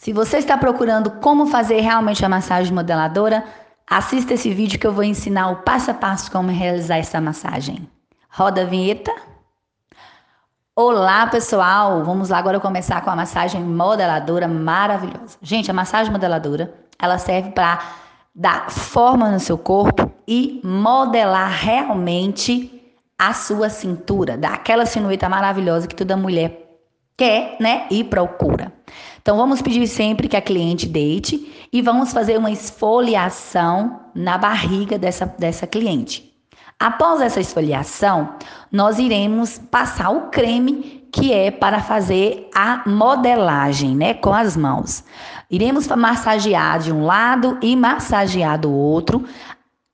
Se você está procurando como fazer realmente a massagem modeladora, assista esse vídeo que eu vou ensinar o passo a passo como realizar essa massagem. Roda a vinheta. Olá, pessoal! Vamos lá agora começar com a massagem modeladora maravilhosa. Gente, a massagem modeladora, ela serve para dar forma no seu corpo e modelar realmente a sua cintura, dar aquela silhueta maravilhosa que toda mulher quer, né, e procura. Então vamos pedir sempre que a cliente deite e vamos fazer uma esfoliação na barriga dessa, dessa cliente. Após essa esfoliação, nós iremos passar o creme que é para fazer a modelagem, né, com as mãos. Iremos massagear de um lado e massagear do outro,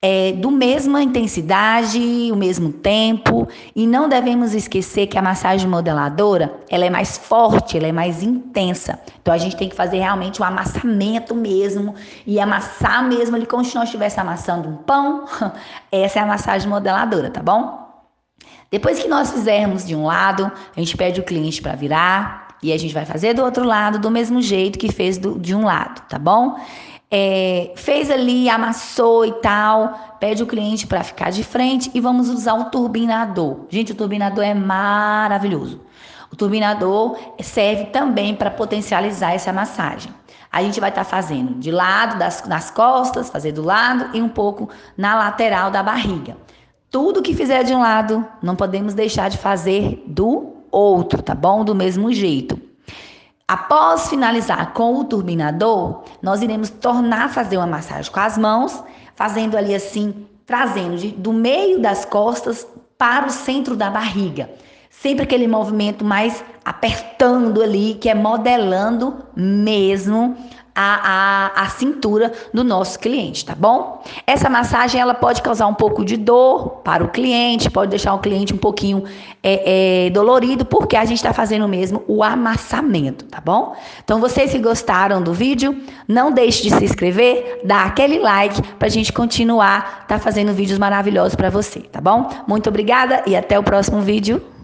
é, do mesma intensidade, o mesmo tempo, e não devemos esquecer que a massagem modeladora ela é mais forte, ela é mais intensa. Então a gente tem que fazer realmente o um amassamento mesmo e amassar mesmo ali como se nós estivéssemos amassando um pão. Essa é a massagem modeladora, tá bom? Depois que nós fizermos de um lado, a gente pede o cliente para virar e a gente vai fazer do outro lado do mesmo jeito que fez do, de um lado, tá bom? É, fez ali, amassou e tal, pede o cliente para ficar de frente e vamos usar o turbinador. Gente, o turbinador é maravilhoso. O turbinador serve também para potencializar essa massagem. A gente vai estar tá fazendo de lado das, das costas, fazer do lado e um pouco na lateral da barriga. Tudo que fizer de um lado, não podemos deixar de fazer do outro, tá bom? Do mesmo jeito. Após finalizar com o turbinador, nós iremos tornar a fazer uma massagem com as mãos, fazendo ali assim, trazendo de, do meio das costas para o centro da barriga. Sempre aquele movimento mais apertando ali, que é modelando mesmo a, a, a cintura do nosso cliente, tá bom? Essa massagem ela pode causar um pouco de dor para o cliente, pode deixar o cliente um pouquinho é, é, dolorido, porque a gente está fazendo mesmo o amassamento, tá bom? Então, vocês que gostaram do vídeo, não deixe de se inscrever, dar aquele like para a gente continuar tá fazendo vídeos maravilhosos para você, tá bom? Muito obrigada e até o próximo vídeo.